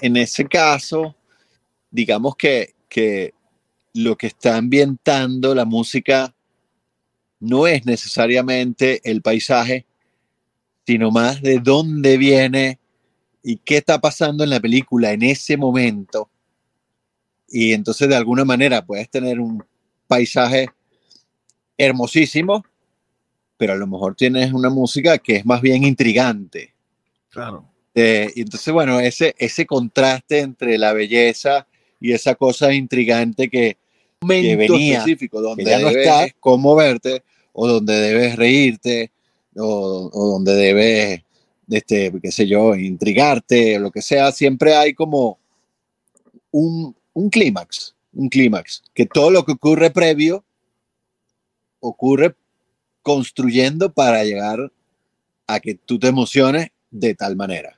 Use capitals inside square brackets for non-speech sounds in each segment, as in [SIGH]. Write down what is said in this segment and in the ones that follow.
En ese caso, digamos que, que lo que está ambientando la música no es necesariamente el paisaje, sino más de dónde viene y qué está pasando en la película en ese momento. Y entonces de alguna manera puedes tener un paisaje hermosísimo, pero a lo mejor tienes una música que es más bien intrigante. Claro. Eh, y entonces, bueno, ese, ese contraste entre la belleza y esa cosa intrigante que, que venía, específico, donde ya no estás, conmoverte, o donde debes reírte, o, o, donde debes, este, qué sé yo, intrigarte, o lo que sea, siempre hay como un, un clímax, un clímax, que todo lo que ocurre previo ocurre construyendo para llegar a que tú te emociones de tal manera.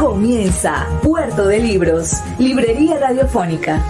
Comienza Puerto de Libros, Librería Radiofónica.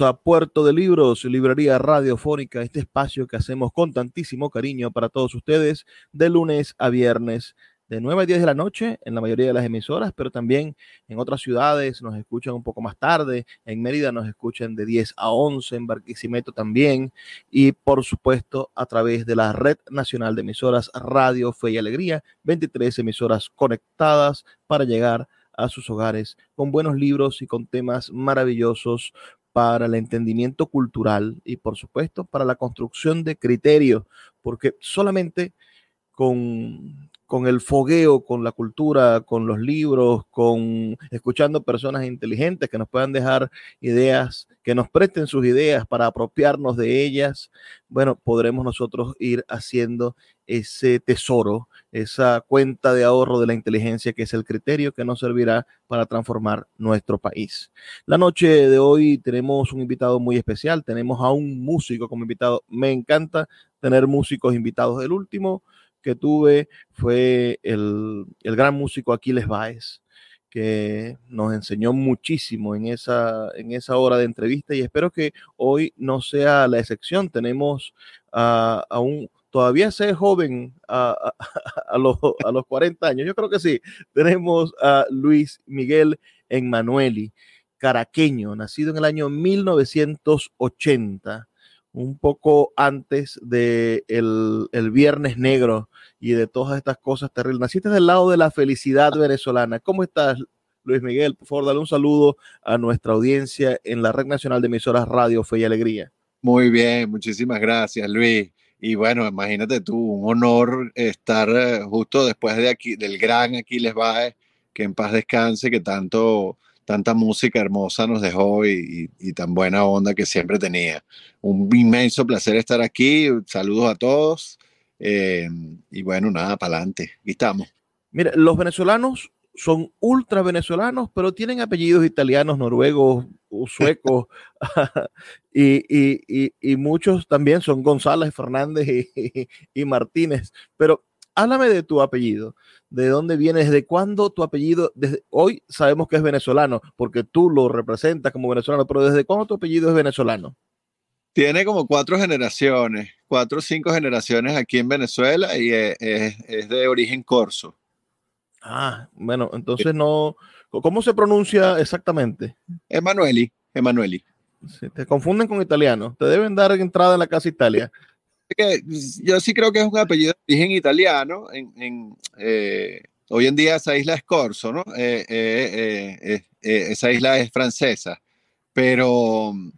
a Puerto de Libros, Librería Radiofónica, este espacio que hacemos con tantísimo cariño para todos ustedes de lunes a viernes de 9 a 10 de la noche en la mayoría de las emisoras, pero también en otras ciudades nos escuchan un poco más tarde, en Mérida nos escuchan de 10 a 11, en Barquisimeto también, y por supuesto a través de la Red Nacional de Emisoras Radio Fe y Alegría, 23 emisoras conectadas para llegar a sus hogares con buenos libros y con temas maravillosos para el entendimiento cultural y por supuesto para la construcción de criterios, porque solamente con con el fogueo, con la cultura, con los libros, con escuchando personas inteligentes que nos puedan dejar ideas, que nos presten sus ideas para apropiarnos de ellas, bueno, podremos nosotros ir haciendo ese tesoro, esa cuenta de ahorro de la inteligencia que es el criterio que nos servirá para transformar nuestro país. La noche de hoy tenemos un invitado muy especial, tenemos a un músico como invitado. Me encanta tener músicos invitados. El último que tuve fue el, el gran músico Aquiles Baez, que nos enseñó muchísimo en esa, en esa hora de entrevista y espero que hoy no sea la excepción. Tenemos a, a un, todavía sé joven a, a, [LAUGHS] los, a los 40 años, yo creo que sí. Tenemos a Luis Miguel Emmanueli, caraqueño, nacido en el año 1980 un poco antes de el, el, Viernes Negro y de todas estas cosas terribles. Naciste del lado de la felicidad venezolana. ¿Cómo estás, Luis Miguel? Por favor, dale un saludo a nuestra audiencia en la Red Nacional de Emisoras Radio Fe y Alegría. Muy bien, muchísimas gracias, Luis. Y bueno, imagínate tú, un honor estar eh, justo después de aquí, del gran Aquiles Baez, que en paz descanse, que tanto tanta música hermosa nos dejó y, tan buena onda que siempre tenía. Un inmenso placer estar aquí. Saludos a todos. Eh, y bueno, nada, para adelante. Aquí estamos. Mira, los venezolanos son ultra venezolanos, pero tienen apellidos italianos, noruegos, suecos, [LAUGHS] y, muchos también son González, Fernández y, Martínez. Pero háblame de tu apellido, de dónde vienes, de cuándo tu apellido, desde hoy sabemos que es venezolano, porque tú lo representas como venezolano, pero desde cuándo tu apellido es venezolano? Tiene como cuatro generaciones, cuatro o cinco generaciones aquí en Venezuela y es de origen corso. Ah, bueno, entonces no. ¿Cómo se pronuncia exactamente? Emanueli, Emanueli. te confunden con italiano. Te deben dar entrada en la casa Italia. Yo sí creo que es un apellido de origen italiano. En, eh, hoy en día esa isla es Corso, ¿no? Eh, eh, esa isla es francesa. Pero mm,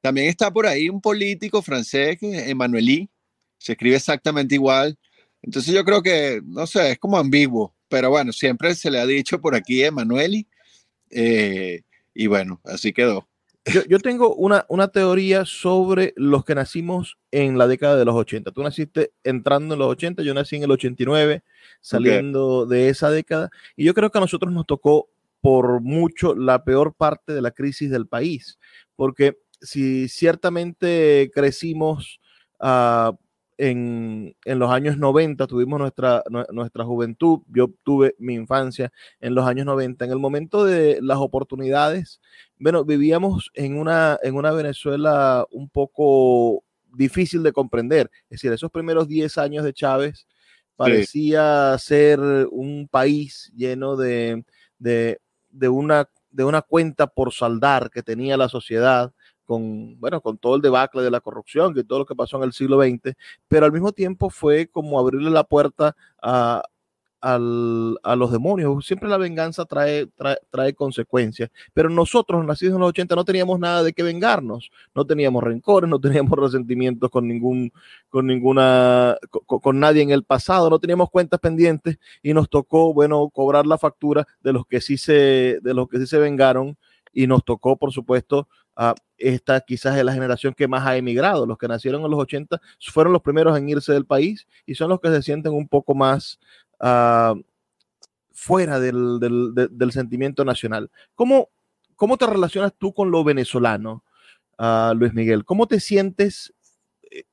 también está por ahí un político francés, Emanueli. Se escribe exactamente igual. Entonces yo creo que, no sé, es como ambiguo pero bueno, siempre se le ha dicho por aquí Emanueli, eh, y bueno, así quedó. Yo, tengo una, una, teoría sobre los que nacimos en la década de los 80. Tú naciste entrando en los 80, yo nací en el 89, saliendo de esa década, y yo creo que a nosotros nos tocó por mucho la peor parte de la crisis del país, porque si ciertamente crecimos uh, en, los años 90, tuvimos nuestra, nuestra juventud, yo tuve mi infancia en los años 90, en el momento de las oportunidades, bueno, vivíamos en una, en una Venezuela un poco difícil de comprender, es decir, esos primeros 10 años de Chávez parecía ser un país lleno de, de, una, de una cuenta por saldar que tenía la sociedad, con, bueno, con todo el debacle de la corrupción, y todo lo que pasó en el siglo XX, pero al mismo tiempo fue como abrirle la puerta a, los demonios. Siempre la venganza trae, trae, consecuencias, pero nosotros, nacidos en los 80, no teníamos nada de qué vengarnos, no teníamos rencores, no teníamos [LAUGHS] resentimientos con ningún, con ninguna, con, nadie en el pasado, no teníamos cuentas pendientes y nos tocó, bueno, cobrar la factura de los que sí se, de los que sí se vengaron y nos tocó, por supuesto, a esta quizás es la generación que más ha emigrado. Los que nacieron en los 80 fueron los primeros en irse del país y son los que se sienten un poco más ah, fuera del, sentimiento nacional. ¿Cómo, ¿Cómo te relacionas tú con lo venezolano, ah, Luis Miguel? ¿Cómo te sientes? Eh,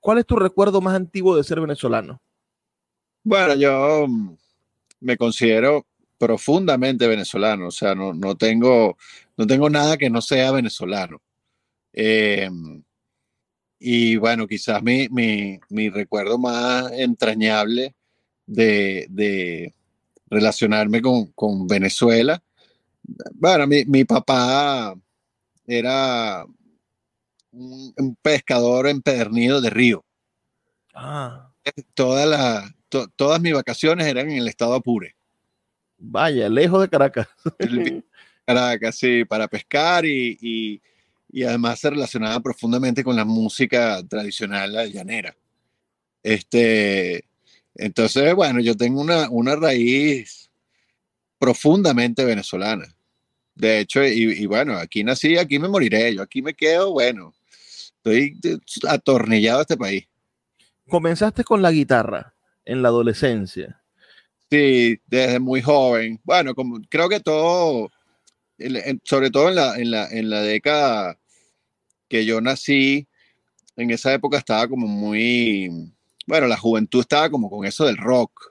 ¿Cuál es tu recuerdo más antiguo de ser venezolano? Bueno, yo mm, me considero profundamente venezolano, o sea, no, no, tengo, no tengo nada que no sea venezolano. Em, y bueno, quizás mi, mi, recuerdo más entrañable de, relacionarme con, Venezuela, bueno, mi, mi papá era un, pescador empedernido de río. Ah. Toda todas mis vacaciones eran en el estado Apure. Vaya, lejos de Caracas. [LAUGHS] Caracas, sí, para pescar y, además se relacionaba profundamente con la música tradicional llanera. Este, entonces, bueno, yo tengo una, una raíz profundamente venezolana. De hecho, y, bueno, aquí nací, aquí me moriré, yo aquí me quedo, bueno, estoy atornillado a este país. Comenzaste con la guitarra en la adolescencia. Sí, desde muy joven. Bueno, como creo que todo, sobre todo en la, en la, en la década que yo nací, en esa época estaba como muy, bueno, la juventud estaba como con eso del rock.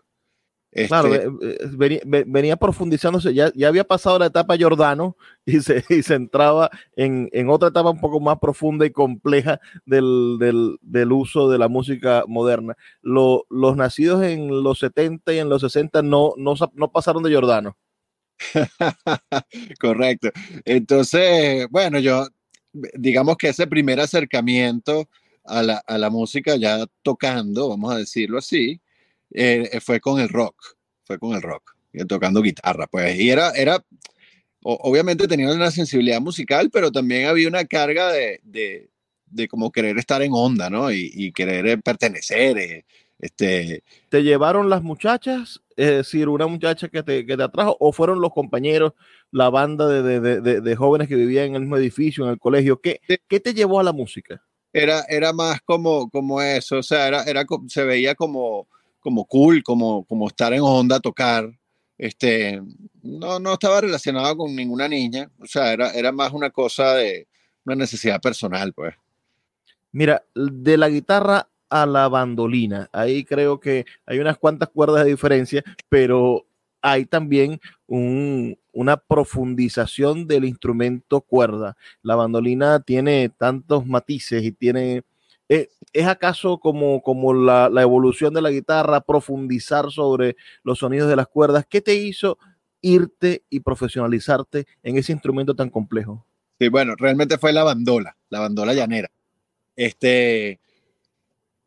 Claro, este venía, venía, profundizándose, ya, ya, había pasado la etapa Jordano [LAUGHS] y se, y se entraba en, en, otra etapa un poco más profunda y compleja del, del, del uso de la música moderna. Lo, los nacidos en los 70 y en los 60 no, no, no pasaron de Jordano. [LAUGHS] Correcto. Entonces, bueno, yo, digamos que ese primer acercamiento a la, a la música ya tocando, vamos a decirlo así, eh, fue con el rock, fue con el rock, tocando guitarra, pues, y era, era, obviamente tenía una sensibilidad musical, pero también había una carga de, de, de como querer estar en onda, ¿no? Y, y querer pertenecer, eh, Este, ¿Te llevaron las muchachas? Es decir, una muchacha que te, que te atrajo, o fueron los compañeros, la banda de, de, de, jóvenes que vivían en el mismo edificio, en el colegio. ¿Qué, ¿qué te llevó a la música? Era, era más como, como eso, o sea, era, era, se veía como, como cool, como, como estar en onda, tocar. Este, no, no estaba relacionado con ninguna niña, o sea, era, era más una cosa de una necesidad personal, pues. Mira, de la guitarra a la bandolina, ahí creo que hay unas cuantas cuerdas de diferencia, pero hay también una profundización del instrumento cuerda. La bandolina tiene tantos matices y tiene... Eh, ¿Es acaso como, como la, evolución de la guitarra, profundizar sobre los sonidos de las cuerdas? ¿Qué te hizo irte y profesionalizarte en ese instrumento tan complejo? Sí, bueno, realmente fue la bandola, la bandola llanera. Este,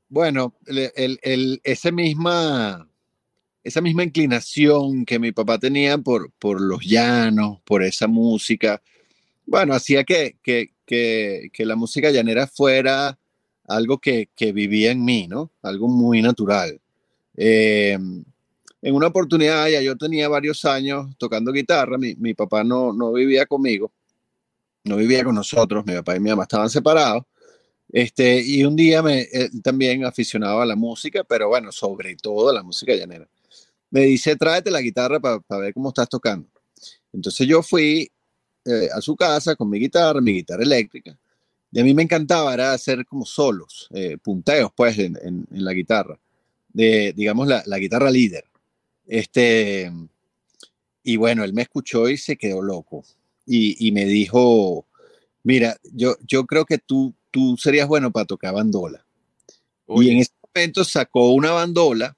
bueno, el, el, ese misma, esa misma inclinación que mi papá tenía por, por los llanos, por esa música, bueno, hacía que, que, que, que la música llanera fuera algo que, que, vivía en mí, ¿no? Algo muy natural. Eh, en una oportunidad, ya yo tenía varios años tocando guitarra, mi, mi, papá no, no vivía conmigo, no vivía con nosotros, mi papá y mi mamá estaban separados, este, y un día me, también aficionado a la música, pero bueno, sobre todo a la música llanera me dice, tráete la guitarra para ver cómo estás tocando. Entonces yo fui eh, a su casa con mi guitarra, mi guitarra eléctrica, y a mí me encantaba era hacer como solos, eh, punteos pues en, en, la guitarra, de, digamos, la, la, guitarra líder. Este, y bueno, él me escuchó y se quedó loco. Y, y me dijo, mira, yo, yo creo que tú, tú serías bueno para tocar bandola. Y en ese momento sacó una bandola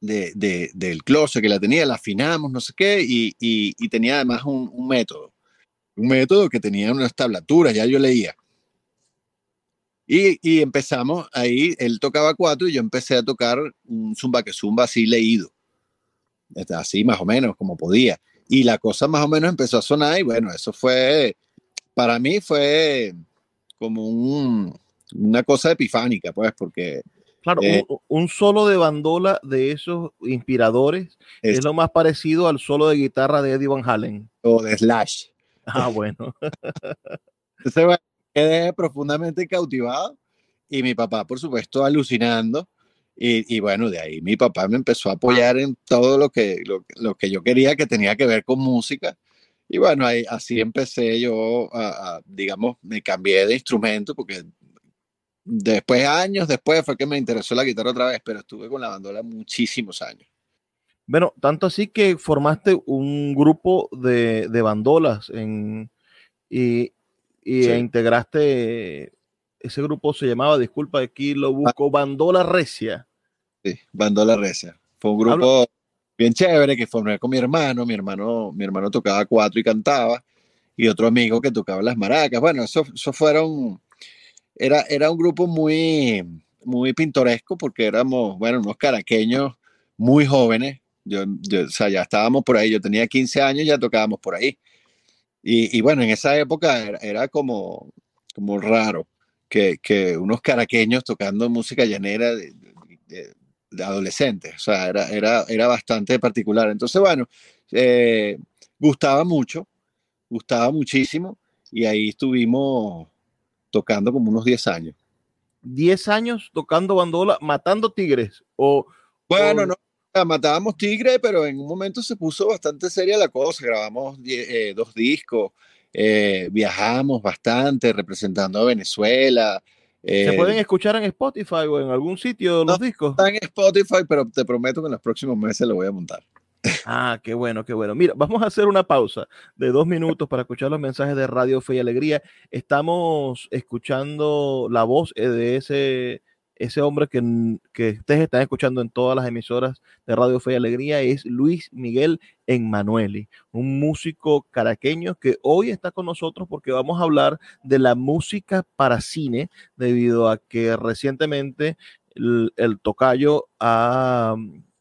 de, del closet que la tenía, la afinamos, no sé qué, y, y, tenía además un, un, método. Un método que tenía unas tablaturas, ya yo leía. Y, y, empezamos ahí, él tocaba cuatro y yo empecé a tocar un zumba que zumba así leído. Así más o menos, como podía. Y la cosa más o menos empezó a sonar y bueno, eso fue, para mí fue como un, una cosa epifánica, pues, porque Claro, eh, un, solo de bandola de esos inspiradores es, lo más parecido al solo de guitarra de Eddie Van Halen. O de Slash. Ah, bueno. [LAUGHS] Entonces, quedé profundamente cautivado y mi papá, por supuesto, alucinando. Y, bueno, de ahí mi papá me empezó a apoyar en todo lo que, lo, que yo quería que tenía que ver con música. Y bueno, ahí, así empecé yo, a, digamos, me cambié de instrumento porque Después, años después, fue que me interesó la guitarra otra vez, pero estuve con la bandola muchísimos años. Bueno, tanto así que formaste un grupo de, de bandolas en, y, y integraste, ese grupo se llamaba, disculpa, aquí lo busco, Bandola Recia. Sí, Bandola Recia. Fue un grupo bien chévere que formé con mi hermano, mi hermano, mi hermano tocaba cuatro y cantaba, y otro amigo que tocaba las maracas. Bueno, eso, eso fueron era, era un grupo muy, muy pintoresco porque éramos, bueno, unos caraqueños muy jóvenes. Yo, o sea, ya estábamos por ahí. Yo tenía 15 años, ya tocábamos por ahí. Y, y bueno, en esa época era, como, como raro que, que, unos caraqueños tocando música llanera de, de, adolescentes. O sea, era, era, era bastante particular. Entonces, bueno, eh, gustaba mucho, gustaba muchísimo. Y ahí estuvimos tocando como unos 10 años. 10 años tocando bandola, matando tigres o... Bueno, no, matábamos tigres, pero en un momento se puso bastante seria la cosa, grabamos eh, dos discos, eh, viajamos bastante representando a Venezuela. ¿Se pueden eh, escuchar en Spotify o en algún sitio los discos? Están en Spotify, pero te prometo que en los próximos meses lo voy a montar. Ah, qué bueno, qué bueno. Mira, vamos a hacer una pausa de dos minutos para escuchar los mensajes de Radio Fe y Alegría. Estamos escuchando la voz eh, de ese, ese hombre que, que ustedes están escuchando en todas las emisoras de Radio Fe y Alegría. Es Luis Miguel Enmanueli, un músico caraqueño que hoy está con nosotros porque vamos a hablar de la música para cine, debido a que recientemente el, el tocayo ha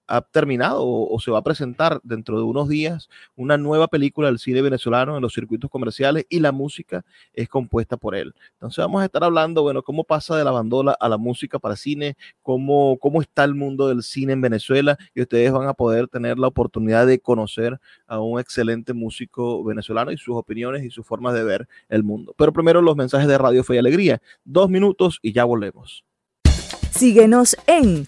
ha terminado o, se va a presentar dentro de unos días una nueva película del cine venezolano en los circuitos comerciales y la música es compuesta por él. Entonces vamos a estar hablando, bueno, cómo pasa de la bandola a la música para cine, cómo, cómo está el mundo del cine en Venezuela y ustedes van a poder tener la oportunidad de conocer a un excelente músico venezolano y sus opiniones y sus formas de ver el mundo. Pero primero los mensajes de Radio Fe y Alegría. Dos minutos y ya volvemos. Síguenos en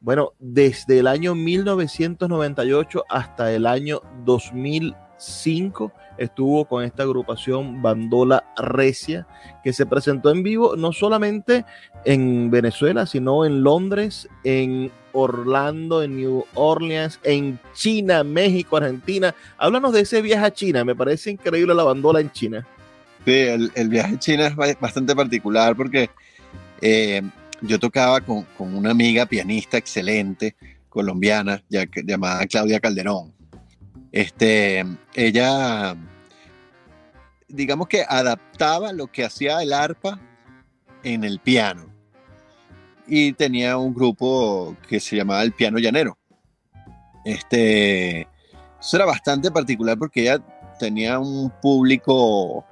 bueno, desde el año 1998 hasta el año 2005 estuvo con esta agrupación Bandola Recia, que se presentó en vivo no solamente en Venezuela, sino en Londres, en Orlando, en New Orleans, en China, México, Argentina. Háblanos de ese viaje a China, me parece increíble la bandola en China. Sí, el, viaje a China es bastante particular porque eh, yo tocaba con, una amiga pianista excelente, colombiana, llamada Claudia Calderón. Este, ella, digamos que adaptaba lo que hacía el arpa en el piano. Y tenía un grupo que se llamaba el Piano Llanero. Este, eso era bastante particular porque ella tenía un público,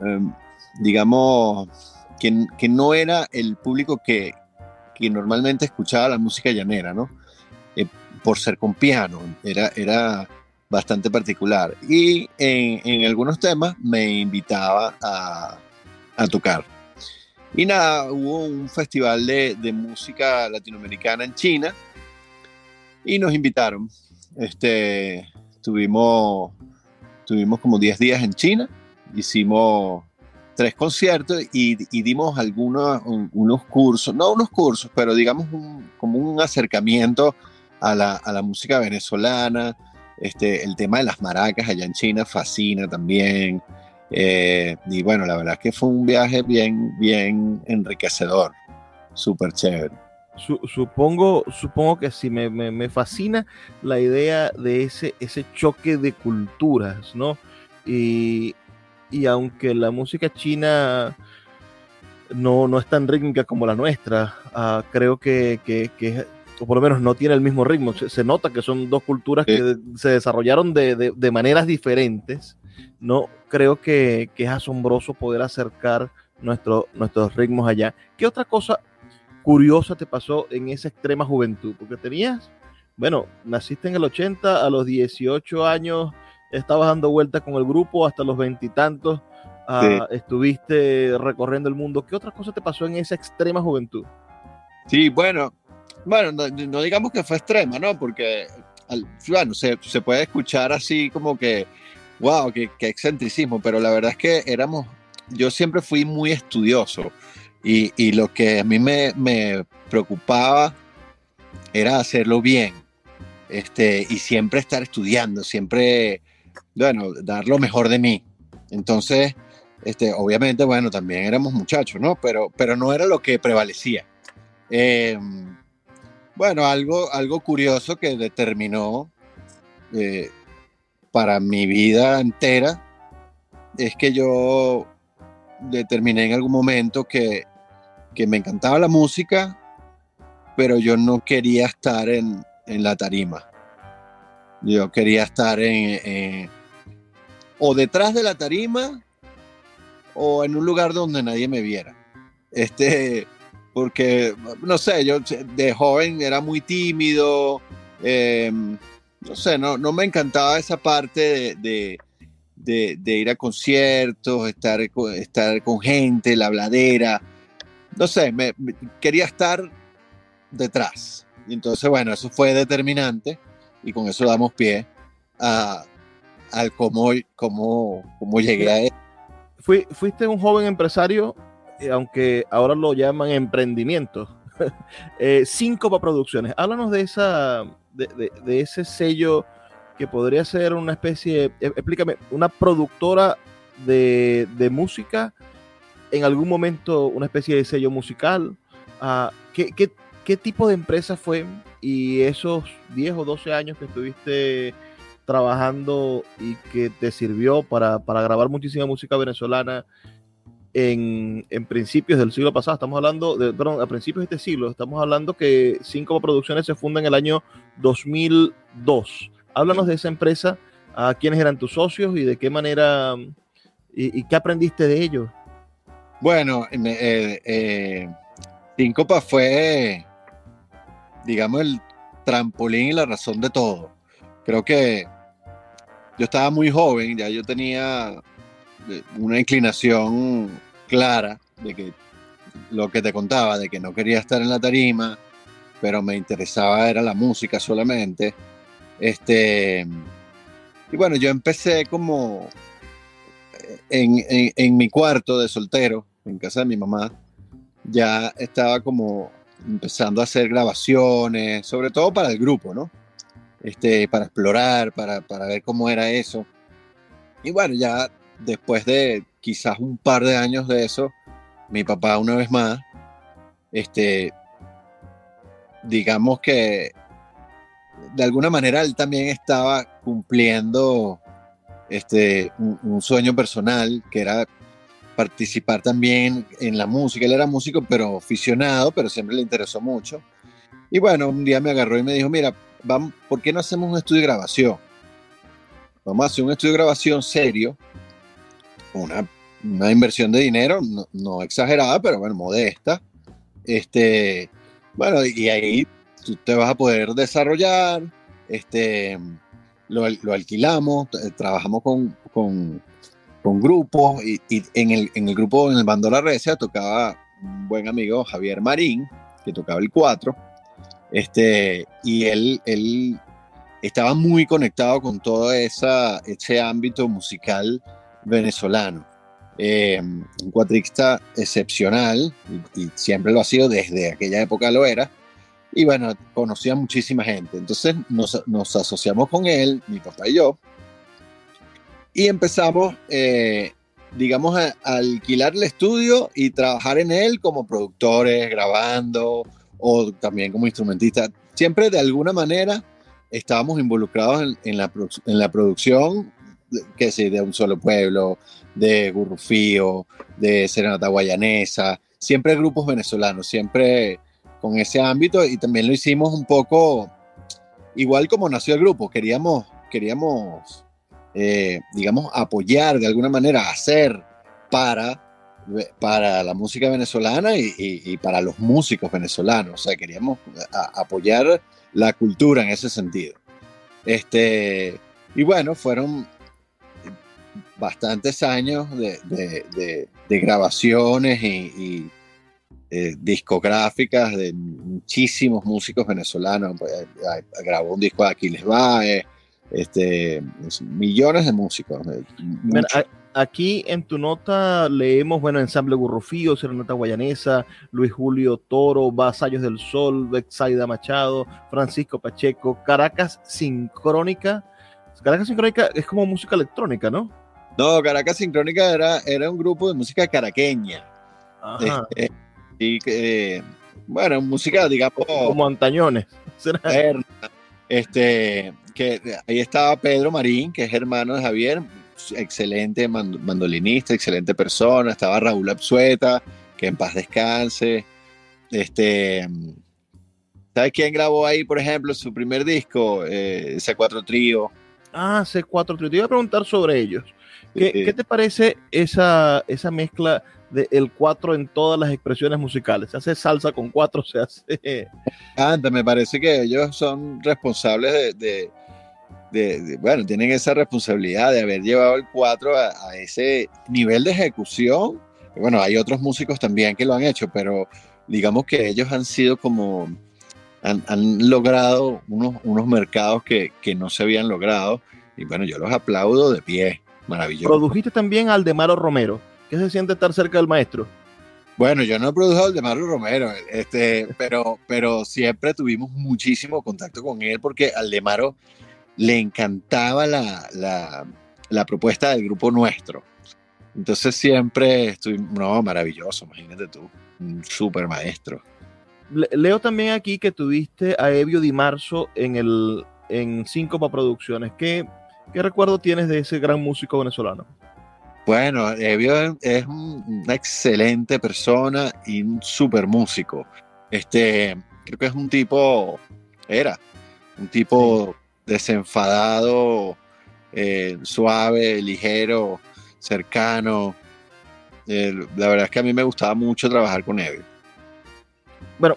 em, digamos, que, no era el público que, normalmente escuchaba la música llanera, ¿no? Eh, por ser con piano, era, era bastante particular. Y en, algunos temas me invitaba a, tocar. Y nada, hubo un festival de, de, música latinoamericana en China y nos invitaron. Este, tuvimos, tuvimos como 10 días en China, hicimos tres conciertos y, dimos algunos unos cursos, no unos cursos, pero digamos como un acercamiento a la, música venezolana. Este, el tema de las maracas allá en China fascina también. Eh, y bueno, la verdad es que fue un viaje bien, bien enriquecedor, súper chévere. supongo, supongo que sí, me, me, fascina la idea de ese, ese choque de culturas, ¿no? Y y aunque la música china no, no es tan rítmica como la nuestra, ah, creo que, que, o por lo menos no tiene el mismo ritmo. Se, nota que son dos culturas que se desarrollaron de, de, maneras diferentes. No creo que, que, es asombroso poder acercar nuestro, nuestros ritmos allá. ¿Qué otra cosa curiosa te pasó en esa extrema juventud? Porque tenías, bueno, naciste en el 80, a los 18 años estabas dando vueltas con el grupo hasta los veintitantos, ah, estuviste recorriendo el mundo. ¿Qué otra cosa te pasó en esa extrema juventud? Sí, bueno, bueno, no, digamos que fue extrema, ¿no? Porque, bueno, se, se, puede escuchar así como que, wow, qué, excentricismo, pero la verdad es que éramos, yo siempre fui muy estudioso y, y lo que a mí me, me preocupaba era hacerlo bien. Este, y siempre estar estudiando, siempre bueno, dar lo mejor de mí. Entonces, este, obviamente, bueno, también éramos muchachos, ¿no? Pero, pero no era lo que prevalecía. Em, bueno, algo, algo curioso que determinó eh, para mi vida entera es que yo determiné en algún momento que que me encantaba la música, pero yo no quería estar en, en la tarima. Yo quería estar en, o detrás de la tarima o en un lugar donde nadie me viera. Este, porque, no sé, yo de joven era muy tímido, em, no sé, no, no me encantaba esa parte de, de, ir a conciertos, estar, estar con gente, la habladera, no sé, me, quería estar detrás. Entonces, bueno, eso fue determinante y con eso damos pie a, al cómo, cómo, cómo llegué a él. fuiste un joven empresario, eh, aunque ahora lo llaman emprendimiento. [LAUGHS] eh, Cinco Producciones. Háblanos de, esa, de, de, ese sello que podría ser una especie, eh, explícame, una productora de, de, música, en algún momento una especie de sello musical. Uh, ¿qué, qué, qué, tipo de empresa fue? Y esos 10 o 12 años que estuviste trabajando y que te sirvió para, para grabar muchísima música venezolana en, en, principios del siglo pasado, estamos hablando, perdón, a principios de este siglo, estamos hablando que Cinco Producciones se funda en el año 2002. Háblanos de esa empresa, a quiénes eran tus socios y de qué manera, y, qué aprendiste de ellos. Bueno, eh, eh, fue, digamos, el trampolín y la razón de todo. Creo que yo estaba muy joven, ya yo tenía eh, una inclinación clara de que lo que te contaba, de que no quería estar en la tarima, pero me interesaba era la música solamente. Este, y bueno, yo empecé como en, en, mi cuarto de soltero, en casa de mi mamá, ya estaba como empezando a hacer grabaciones, sobre todo para el grupo, ¿no? Este, para explorar, para, para ver cómo era eso. Y bueno, ya después de quizás un par de años de eso, mi papá una vez más, este, digamos que de alguna manera él también estaba cumpliendo este, un, sueño personal que era participar también en la música. Él era músico, pero aficionado, pero siempre le interesó mucho. Y bueno, un día me agarró y me dijo, mira, ¿por qué no hacemos un estudio de grabación? Vamos a hacer un estudio de grabación serio, una, una inversión de dinero, no, exagerada, pero bueno, modesta. Este, bueno, y ahí tú te vas a poder desarrollar, este, lo, lo alquilamos, trabajamos con, con, grupos y, en, el, en el grupo, en el bando La Recia, tocaba un buen amigo Javier Marín, que tocaba el 4 este, y él, él estaba muy conectado con todo esa, ese ámbito musical venezolano. Eh, un cuatrista excepcional, y, siempre lo ha sido, desde aquella época lo era, y bueno, conocía muchísima gente. Entonces nos, nos asociamos con él, mi papá y yo, y empezamos, eh, digamos, a, a, alquilar el estudio y trabajar en él como productores, grabando, o también como instrumentista. Siempre de alguna manera estábamos involucrados en, la, en la producción, que sé, de Un Solo Pueblo, de Gurrufío, de Serenata Guayanesa, siempre grupos venezolanos, siempre con ese ámbito y también lo hicimos un poco igual como nació el grupo, queríamos, queríamos eh, digamos, apoyar de alguna manera, hacer para para la música venezolana y, para los músicos venezolanos. O sea, queríamos apoyar la cultura en ese sentido. Este, y bueno, fueron bastantes años de, grabaciones y, eh, discográficas de muchísimos músicos venezolanos. Pues, grabó un disco de Aquiles Bae, este, millones de músicos aquí en tu nota leemos, bueno, Ensamble Gurrufío, Serenata Guayanesa, Luis Julio Toro, Vasallos del Sol, Bexaida Machado, Francisco Pacheco, Caracas Sincrónica. Caracas Sincrónica es como música electrónica, ¿no? No, Caracas Sincrónica era, era un grupo de música caraqueña. Ajá. Este, y que, bueno, música, digamos. Como antañones. [LAUGHS] Este, que ahí estaba Pedro Marín, que es hermano de Javier, excelente mandolinista, excelente persona, estaba Raúl Absueta, que en paz descanse. Este, ¿Sabes quién grabó ahí, por ejemplo, su primer disco? Eh, C4 Trío. Ah, C4 Trío. Te iba a preguntar sobre ellos. ¿Qué, te parece esa, esa mezcla del el 4 en todas las expresiones musicales? Se hace salsa con 4, se hace... Anda, me parece que ellos son responsables de, de, bueno, tienen esa responsabilidad de haber llevado el 4 a, a, ese nivel de ejecución. Bueno, hay otros músicos también que lo han hecho, pero digamos que ellos han sido como, han, han logrado unos, unos mercados que, que no se habían logrado. Y bueno, yo los aplaudo de pie. Maravilloso. Produjiste también al de Maro Romero. ¿Qué se siente estar cerca del maestro? Bueno, yo no he producido al de Maro Romero, este, pero, pero siempre tuvimos muchísimo contacto con él porque al de Maro le encantaba la, la, la propuesta del grupo nuestro. Entonces siempre estoy, no, maravilloso, imagínate tú, un super maestro. Leo también aquí que tuviste a Evio Di Marzo en el en Síncopa Producciones. ¿Qué, ¿Qué recuerdo tienes de ese gran músico venezolano? Bueno, Evio es una excelente persona y un súper músico. Este, creo que es un tipo, era, un tipo desenfadado, eh, suave, ligero, cercano. Eh, la verdad es que a mí me gustaba mucho trabajar con Evio. Bueno,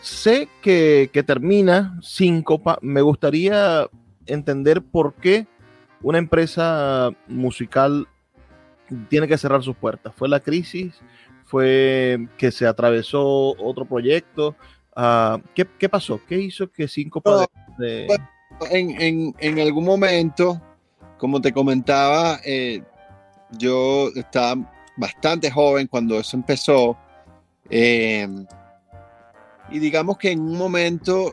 sé que, que termina Síncopa. Me gustaría entender por qué una empresa musical tiene que cerrar sus puertas. Fue la crisis, fue que se atravesó otro proyecto. Uh, ¿qué, ¿qué, pasó? ¿Qué hizo que Cinco no, de... en, en, algún momento, como te comentaba, eh, yo estaba bastante joven cuando eso empezó. Eh, y digamos que en un momento,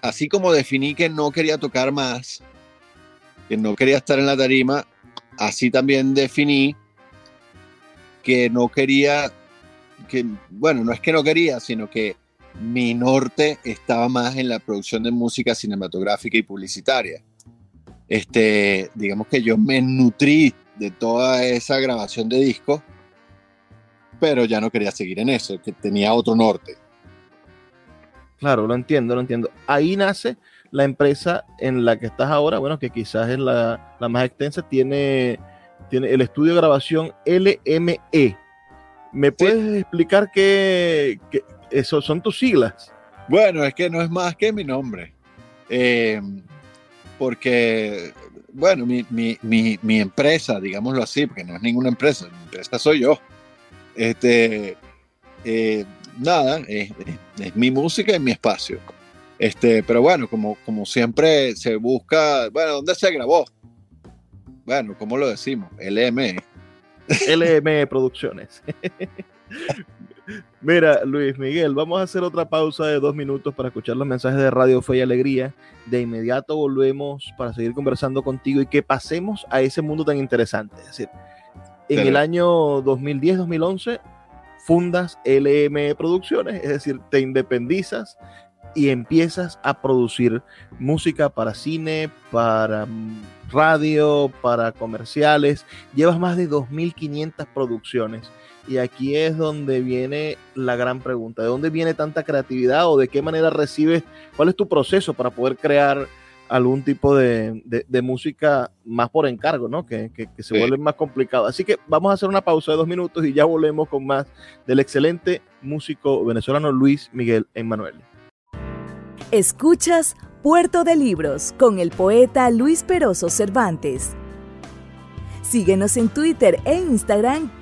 así como definí que no quería tocar más, que no quería estar en la tarima, así también definí que no quería, que, bueno, no es que no quería, sino que mi norte estaba más en la producción de música cinematográfica y publicitaria. Este, digamos que yo me nutrí de toda esa grabación de discos, pero ya no quería seguir en eso, que tenía otro norte. Claro, lo entiendo, lo entiendo. Ahí nace la empresa en la que estás ahora, bueno, que quizás es la, más extensa, tiene, tiene el estudio de grabación LME. ¿Me puedes explicar qué, eso son tus siglas? Bueno, es que no es más que mi nombre. Eh, porque, bueno, mi, empresa, digámoslo así, porque no es ninguna empresa, mi empresa soy yo. Este, eh, nada, es, mi música y mi espacio. Este, pero bueno, como, como siempre se busca, bueno, ¿dónde se grabó? Bueno, ¿cómo lo decimos? LM. LM Producciones. [LAUGHS] Mira, Luis Miguel, vamos a hacer otra pausa de dos minutos para escuchar los mensajes de Radio Fe y Alegría. De inmediato volvemos para seguir conversando contigo y que pasemos a ese mundo tan interesante. Es decir, en el año 2010-2011 fundas LM Producciones, es decir, te independizas y empiezas a producir música para cine, para radio, para comerciales. Llevas más de 2.500 producciones. Y aquí es donde viene la gran pregunta. ¿De dónde viene tanta creatividad o de qué manera recibes? ¿Cuál es tu proceso para poder crear algún tipo de, música más por encargo, ¿no? Que, se vuelve más complicado. Así que vamos a hacer una pausa de dos minutos y ya volvemos con más del excelente músico venezolano Luis Miguel Emanuel. Escuchas Puerto de Libros con el poeta Luis Peroso Cervantes. Síguenos en Twitter e Instagram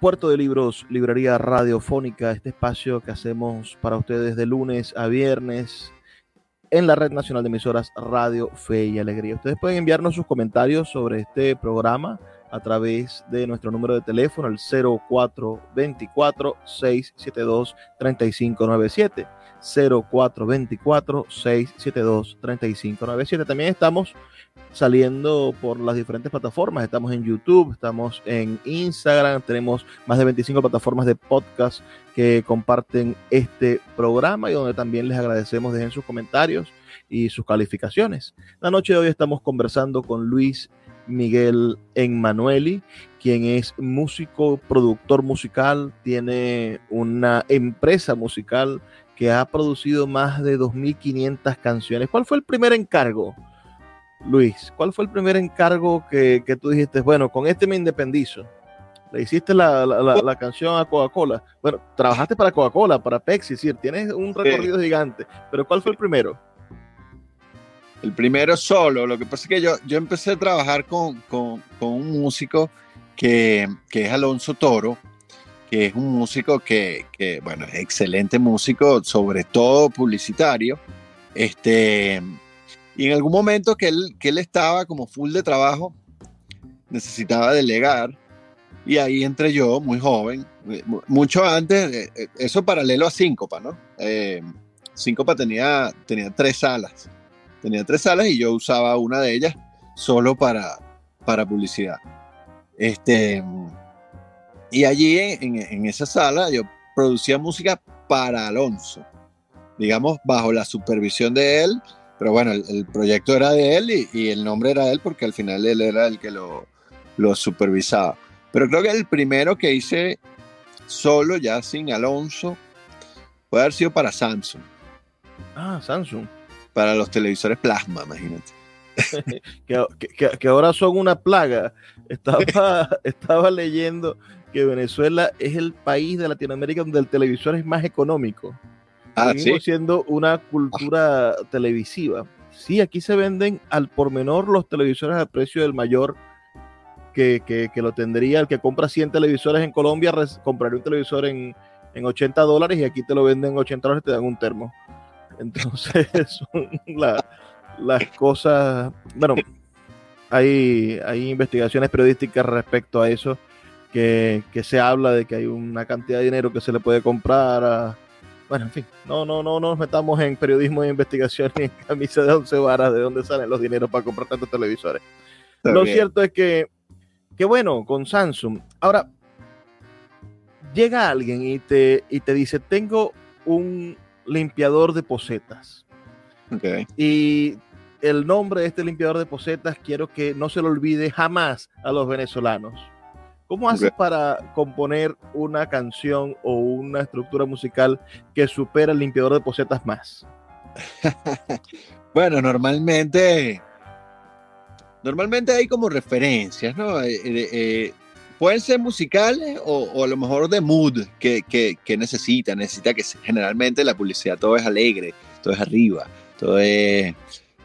Puerto de Libros, Librería Radiofónica, este espacio que hacemos para ustedes de lunes a viernes en la Red Nacional de Emisoras Radio Fe y Alegría. Ustedes pueden enviarnos sus comentarios sobre este programa a través de nuestro número de teléfono, el 0424-672-3597. 0424-672-3597. También estamos saliendo por las diferentes plataformas. Estamos en YouTube, estamos en Instagram, tenemos más de 25 plataformas de podcast que comparten este programa y donde también les agradecemos dejen sus comentarios y sus calificaciones. La noche de hoy estamos conversando con Luis Miguel Enmanueli, quien es músico, productor musical, tiene una empresa musical que ha producido más de 2.500 canciones. ¿Cuál fue el primer encargo, Luis? ¿Cuál fue el primer encargo que, tú dijiste, bueno, con este me independizo? Le hiciste la, canción a Coca-Cola. Bueno, trabajaste para Coca-Cola, para Pepsi, decir, tienes un recorrido gigante, pero ¿cuál fue el primero? El primero solo. Lo que pasa es que yo, yo empecé a trabajar con, un músico que, que, es Alonso Toro, que es un músico que, que, bueno, es excelente músico, sobre todo publicitario. Este, y en algún momento que él, que él estaba como full de trabajo, necesitaba delegar. Y ahí entré yo, muy joven, mucho antes, eh, eh, eso paralelo a Síncopa, ¿no? Eh, Síncopa tenía, tenía tres salas tenía tres salas y yo usaba una de ellas solo para, para publicidad. Este, y allí en, esa sala yo producía música para Alonso, digamos, bajo la supervisión de él, pero bueno, el, proyecto era de él y, el nombre era de él porque al final él era el que lo, lo supervisaba. Pero creo que el primero que hice solo, ya sin Alonso, puede haber sido para Samsung. Ah, Samsung para los televisores plasma, imagínate. [LAUGHS] que, ahora son una plaga. Estaba, [LAUGHS] estaba leyendo que Venezuela es el país de Latinoamérica donde el televisor es más económico. Ah, siendo una cultura televisiva. Sí, aquí se venden al por menor los televisores al precio del mayor que, lo tendría. El que compra 100 televisores en Colombia compraría un televisor en, en 80 dólares y aquí te lo venden en 80 dólares y te dan un termo. [LAUGHS] Entonces, son las cosas. Bueno, hay, hay investigaciones periodísticas respecto a eso, que, se habla de que hay una cantidad de dinero que se le puede comprar a. Bueno, en fin, no, no, no, nos metamos en periodismo de investigación [LAUGHS] ni en camisa de once varas de dónde salen los dineros para comprar tantos televisores. Lo cierto es que, que, bueno, con Samsung. Ahora, llega alguien y te, y te dice: Tengo un, limpiador de posetas. Y el nombre de este limpiador de posetas quiero que no se lo olvide jamás a los venezolanos. ¿Cómo haces para componer una canción o una estructura musical que supera el limpiador de posetas más? [LAUGHS] bueno, normalmente, normalmente hay como referencias, ¿no? Eh, eh, eh, pueden ser musicales o, a lo mejor de mood que, que, necesita. Necesita que generalmente la publicidad todo es alegre, todo es arriba, todo es.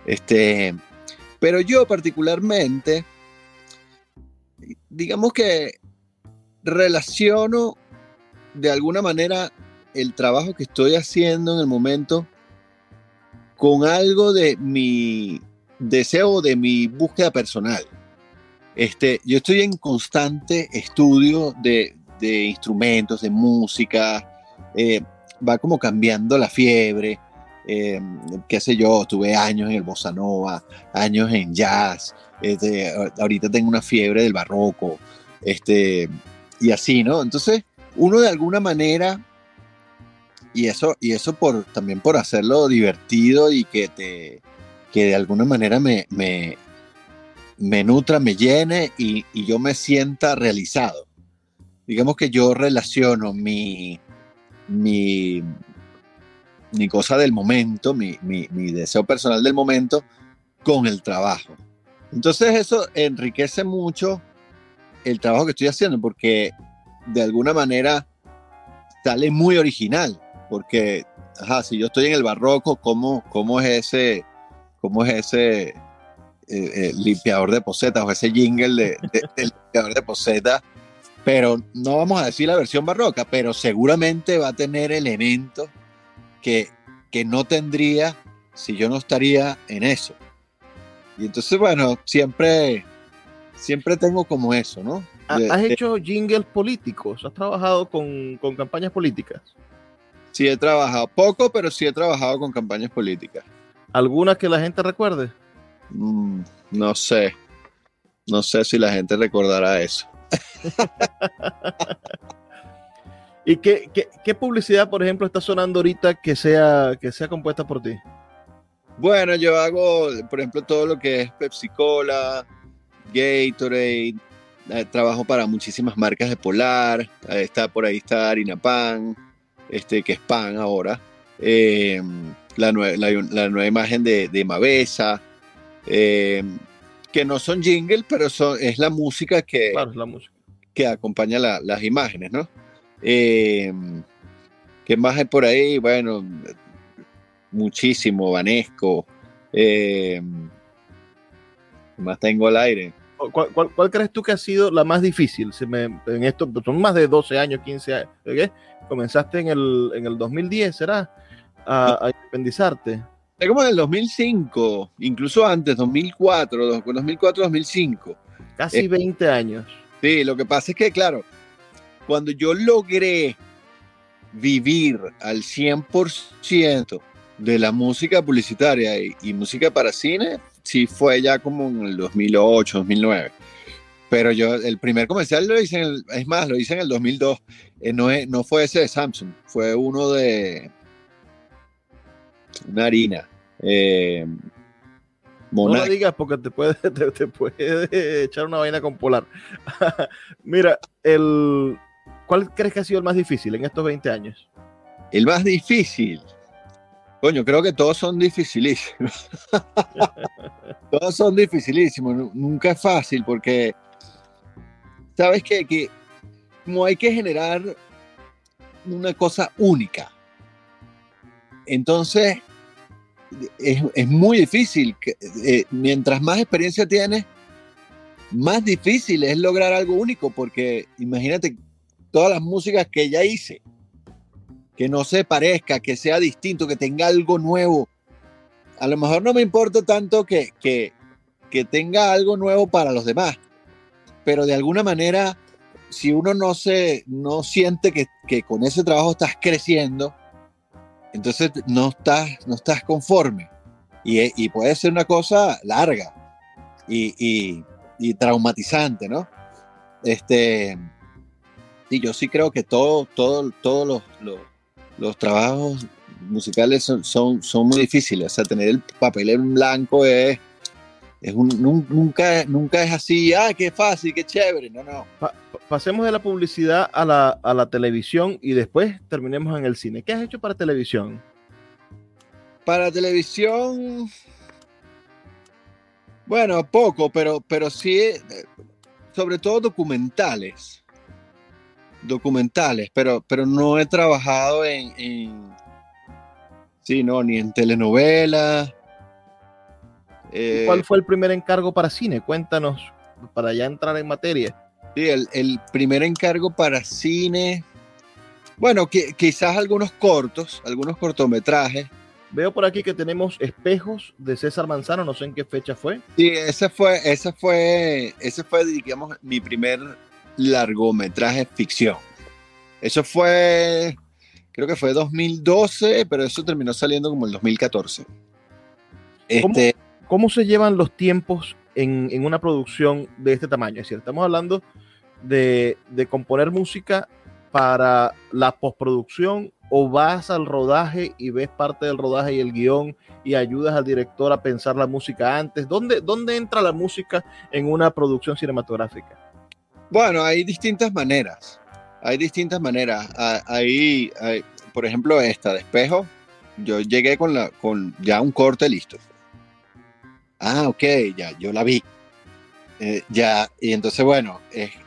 Este, pero yo particularmente, digamos que relaciono de alguna manera el trabajo que estoy haciendo en el momento con algo de mi deseo, de mi búsqueda personal. Este, yo estoy en constante estudio de, instrumentos, de música, eh, va como cambiando la fiebre, eh, qué sé yo, tuve años en el bossa nova, años en jazz, este, ahorita tengo una fiebre del barroco, este, y así, ¿no? Entonces, uno de alguna manera, y eso, y eso por, también por hacerlo divertido y que te, que de alguna manera me, me nutra, me llene y, yo me sienta realizado. Digamos que yo relaciono mi, mi, mi cosa del momento, mi, deseo personal del momento con el trabajo. Entonces eso enriquece mucho el trabajo que estoy haciendo porque de alguna manera sale muy original. Porque, ajá, si yo estoy en el barroco, ¿cómo, cómo es ese, cómo es ese, eh, eh, limpiador de posetas o ese jingle de, limpiador de posetas, pero no vamos a decir la versión barroca, pero seguramente va a tener elementos que, que no tendría si yo no estaría en eso. Y entonces, bueno, siempre, siempre tengo como eso, ¿no? ¿Has hecho jingles políticos? ¿Has trabajado con, campañas políticas? Sí, he trabajado poco, pero sí he trabajado con campañas políticas. ¿Alguna que la gente recuerde? Mm, no sé. No sé si la gente recordará eso. [LAUGHS] ¿Y qué, qué, publicidad, por ejemplo, está sonando ahorita que sea, que sea compuesta por ti? Bueno, yo hago, por ejemplo, todo lo que es Pepsi Cola, Gatorade, eh, trabajo para muchísimas marcas de Polar, está por ahí está Harina Pan, este, que es pan ahora, em, la, la, nueva imagen de, de Mavesa, em, que no son jingle, pero son, es la música que, la música. que acompaña las imágenes, ¿no? Em, ¿Qué más hay por ahí? Bueno, muchísimo, Vanesco. Eh, más tengo al aire. ¿Cuál, crees tú que ha sido la más difícil? en esto son más de 12 años, 15 años. Comenzaste en el, en el 2010, ¿será? A, a independizarte. Es como en el 2005, incluso antes, 2004, 2004, 2005. Casi 20 años. Sí, lo que pasa es que, claro, cuando yo logré vivir al 100% de la música publicitaria y, música para cine, sí fue ya como en el 2008, 2009. Pero yo, el primer comercial lo hice, en el, es más, lo hice en el 2002. Eh, no, no fue ese de Samsung, fue uno de una harina. Eh, no lo digas porque te puede, [LAUGHS] te puede echar una vaina con polar. [LAUGHS] Mira, el, ¿cuál crees que ha sido el más difícil en estos 20 años? El más difícil. Coño, creo que todos son dificilísimos. [LAUGHS] todos son dificilísimos. Nunca es fácil porque, ¿sabes qué? Que como hay que generar una cosa única. Entonces, es, muy difícil. Eh, mientras más experiencia tienes, más difícil es lograr algo único porque imagínate todas las músicas que ya hice que no se parezca, que sea distinto, que tenga algo nuevo. A lo mejor no me importa tanto que, que, tenga algo nuevo para los demás, pero de alguna manera, si uno no, se, no siente que, con ese trabajo estás creciendo, entonces no estás, no estás conforme. Y, puede ser una cosa larga y, traumatizante, ¿no? Este, y yo sí creo que todo, todo, los trabajos musicales son, son, son, muy difíciles. O sea, tener el papel en blanco es, es un, nunca, nunca es así, ah, qué fácil, qué chévere. No, no. pasemos de la publicidad a la, a la televisión y después terminemos en el cine. ¿Qué has hecho para televisión? Para televisión, bueno, poco, pero, pero sí, eh, sobre todo documentales documentales, pero, pero no he trabajado en, sí, no, ni en telenovelas. Eh, ¿Cuál fue el primer encargo para cine? Cuéntanos, para ya entrar en materia. Sí, el, primer encargo para cine, bueno, que, quizás algunos cortos, algunos cortometrajes. Veo por aquí que tenemos Espejos de César Manzano, no sé en qué fecha fue. Sí, ese fue, ese fue, ese fue, digamos, mi primer largometraje ficción. Eso fue, creo que fue 2012, pero eso terminó saliendo como el 2014. Este, ¿Cómo, se llevan los tiempos en, una producción de este tamaño? Es decir, estamos hablando de, de componer música para la postproducción o vas al rodaje y ves parte del rodaje y el guion y ayudas al director a pensar la música antes? ¿Dónde, dónde entra la música en una producción cinematográfica? Bueno, hay distintas maneras. Hay distintas maneras. Ahí, por ejemplo, esta de espejo. Yo llegué con, la, con ya un corte listo. Ah, ok, ya, yo la vi. Eh, ya, y entonces, bueno,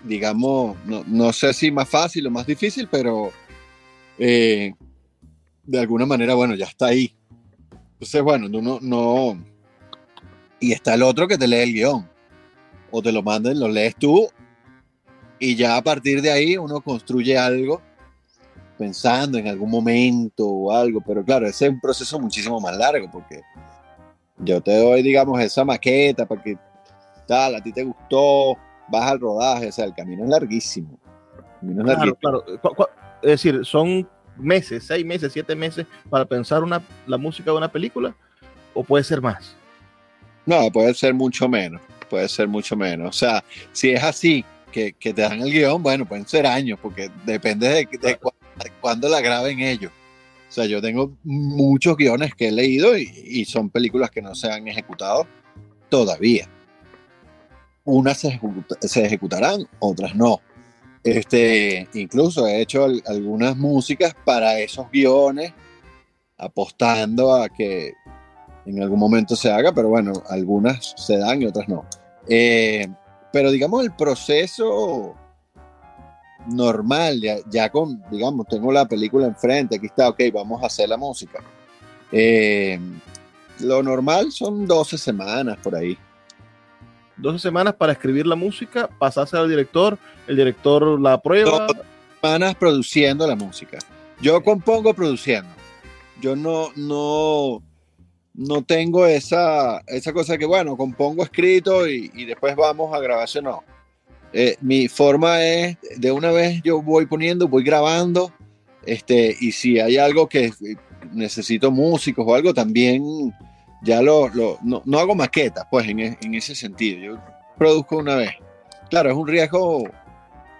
digamos, no, sé si más fácil o más difícil, pero eh, de alguna manera, bueno, ya está ahí. Entonces, bueno, no, no. Y está el otro que te lee el guion. O te lo manden, lo lees tú, y ya a partir de ahí uno construye algo pensando en algún momento o algo, pero claro, ese es un proceso muchísimo más largo porque yo te doy, digamos, esa maqueta para que tal, a ti te gustó, vas al rodaje, o sea, el camino es larguísimo. claro, claro. Es decir, son meses, seis meses, siete meses para pensar una, la música de una película, o puede ser más. No, puede ser mucho menos, puede ser mucho menos. O sea, si es así, que, te dan el guion, bueno, pueden ser años, porque depende de, de, cuándo la graben ellos. O sea, yo tengo muchos guiones que he leído y, son películas que no se han ejecutado todavía. Unas se, se ejecutarán, otras no. Este, incluso he hecho algunas músicas para esos guiones, apostando a que en algún momento se haga, pero bueno, algunas se dan y otras no. Eh, pero digamos el proceso normal, ya, con, digamos, tengo la película enfrente, aquí está, ok, vamos a hacer la música. Eh, lo normal son 12 semanas por ahí. 12 semanas para escribir la música, pasarse al director, el director la aprueba. 12 semanas produciendo la música. Yo compongo produciendo. Yo no, no, no tengo esa, esa cosa que, bueno, compongo escrito y, y después vamos a grabación. No. Eh, mi forma es, de una vez yo voy poniendo, voy grabando, este, y si hay algo que necesito músicos o algo, también ya lo, lo no, no, hago maquetas, pues en, en, ese sentido. Yo produzco una vez. Claro, es un riesgo,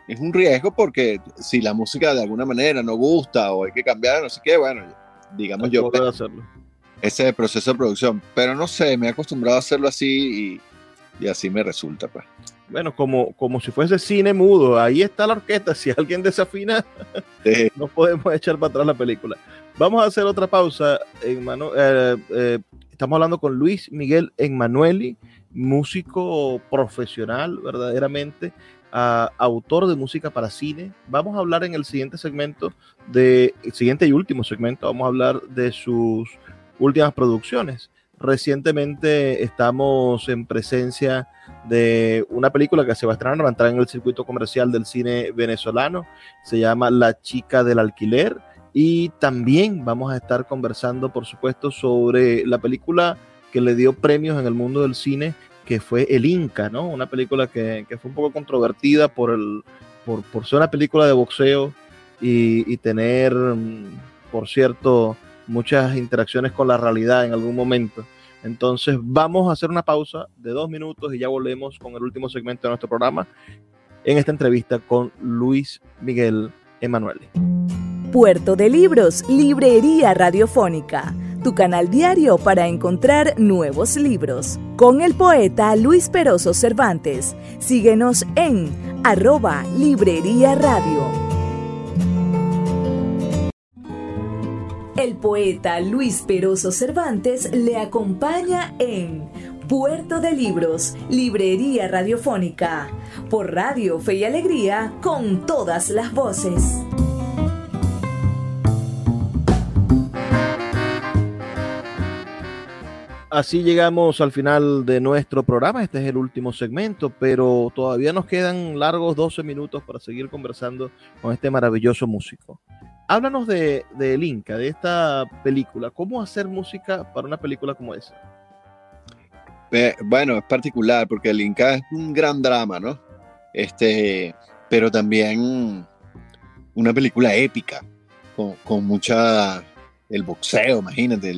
es un riesgo porque si la música de alguna manera no gusta o hay que cambiar, no sé qué, bueno, digamos yo. Hacerlo. Ese proceso de producción. Pero no sé, me he acostumbrado a hacerlo así y, y así me resulta, pues bueno, como, como si fuese cine mudo, ahí está la orquesta, [LAUGHS] si alguien desafina, [LAUGHS] no podemos echar para atrás la película. Vamos a hacer otra pausa. Eh, eh, estamos hablando con Luis Miguel Emanueli, músico profesional, verdaderamente, autor de música para cine. Vamos a hablar en el siguiente segmento, de, el siguiente y último segmento, vamos a hablar de sus últimas producciones. Recientemente estamos en presencia de una película que se va a estrenar, entrar en el circuito comercial del cine venezolano, se llama La chica del alquiler y también vamos a estar conversando, por supuesto, sobre la película que le dio premios en el mundo del cine, que fue El Inca, ¿no? Una película que, fue un poco controvertida por, por, ser una película de boxeo y, y tener, por cierto, muchas interacciones con la realidad en algún momento. Entonces vamos a hacer una pausa de dos minutos y ya volvemos con el último segmento de nuestro programa en esta entrevista con Luis Miguel Emanuele. Puerto de Libros, Librería Radiofónica, tu canal diario para encontrar nuevos libros. Con el poeta Luis Peroso Cervantes. Síguenos en arroba Librería Radio. El poeta Luis Peroso Cervantes le acompaña en Puerto de Libros, Librería Radiofónica, por Radio Fe y Alegría, con todas las voces. Así llegamos al final de nuestro programa. Este es el último segmento, pero todavía nos quedan largos 12 minutos para seguir conversando con este maravilloso músico háblanos de, de El Inca, de esta película. ¿Cómo hacer música para una película como esa? Bueno, es particular porque El Inca es un gran drama, ¿no? Este, pero también una película épica, con, mucha. El boxeo, imagínate,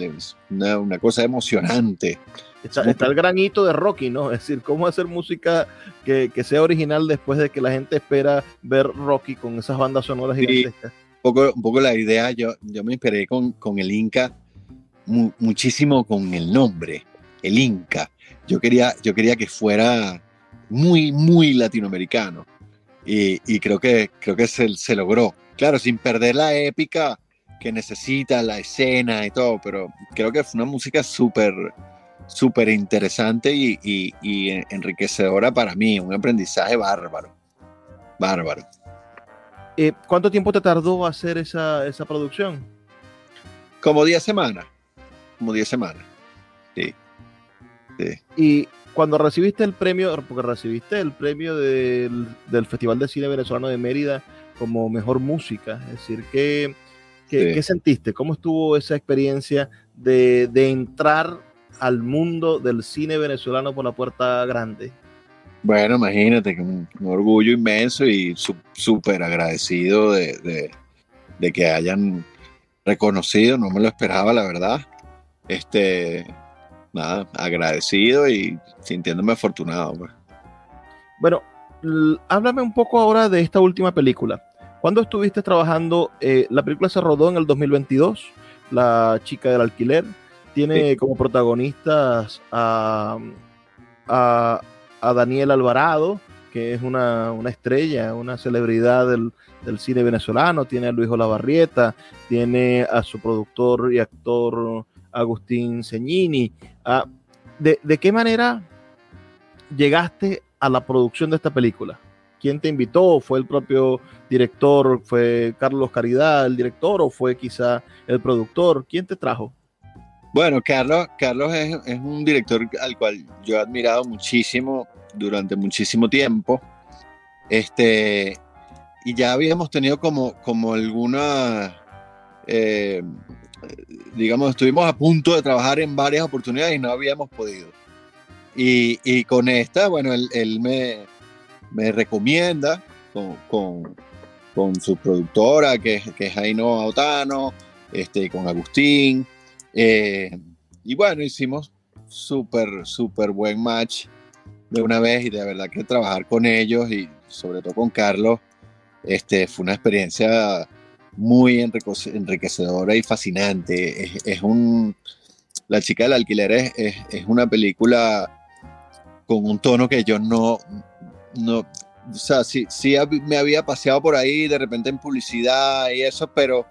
una, una cosa emocionante. Está, el granito de Rocky, ¿no? [LAUGHS] Es decir, cómo hacer música que, que, sea original después de que la gente espera ver Rocky con esas bandas sonoras gigantescas un poco la idea, yo, yo me inspiré con, con el Inca muchísimo con el nombre, el Inca. Yo quería, yo quería que fuera muy, muy latinoamericano. Y, y creo que, creo que se, se, logró. Claro, sin perder la épica que necesita, la escena y todo, pero creo que fue una música súper, súper interesante y, y, y enriquecedora para mí, un aprendizaje bárbaro. Bárbaro. Eh, ¿Cuánto tiempo te tardó hacer esa, producción? Como 10 semanas. Como 10 semanas. Sí. Y cuando recibiste el premio, porque recibiste el premio del, Festival de Cine Venezolano de Mérida como mejor música, es decir, ¿qué, qué, sentiste? ¿Cómo estuvo esa experiencia de, de entrar al mundo del cine venezolano por la puerta grande? Bueno, imagínate, que un, orgullo inmenso y súper agradecido de, que hayan reconocido, no me lo esperaba, la verdad. Este, nada, agradecido y sintiéndome afortunado. Pues. Bueno, háblame un poco ahora de esta última película. ¿Cuándo estuviste trabajando? Eh, la película se rodó en el 2022, La chica del alquiler. Tiene como protagonistas a, a, Daniel Alvarado, que es una, estrella, una celebridad del, cine venezolano. Tiene a Luis Olavarrieta, tiene a su productor y actor Agustín Ceñini. Ah, ¿de, ¿De qué manera llegaste a la producción de esta película? ¿Quién te invitó? ¿Fue el propio director? ¿Fue Carlos Caridad el director o fue quizá el productor? ¿Quién te trajo? Bueno, Carlos, Carlos es, un director al cual yo he admirado muchísimo durante muchísimo tiempo. Este, y ya habíamos tenido como, como alguna, eh, digamos, estuvimos a punto de trabajar en varias oportunidades y no habíamos podido. Y, con esta, bueno, él, me, me, recomienda con, con, su productora, que, que es Aino Otano, este, con Agustín. Eh, y bueno, hicimos súper, súper buen match de una vez y de verdad que trabajar con ellos y sobre todo con Carlos, este, fue una experiencia muy enriquecedora y fascinante. Es, un, La chica del alquiler es, es, una película con un tono que yo no, no o sea, sí, sí me había paseado por ahí de repente en publicidad y eso, pero,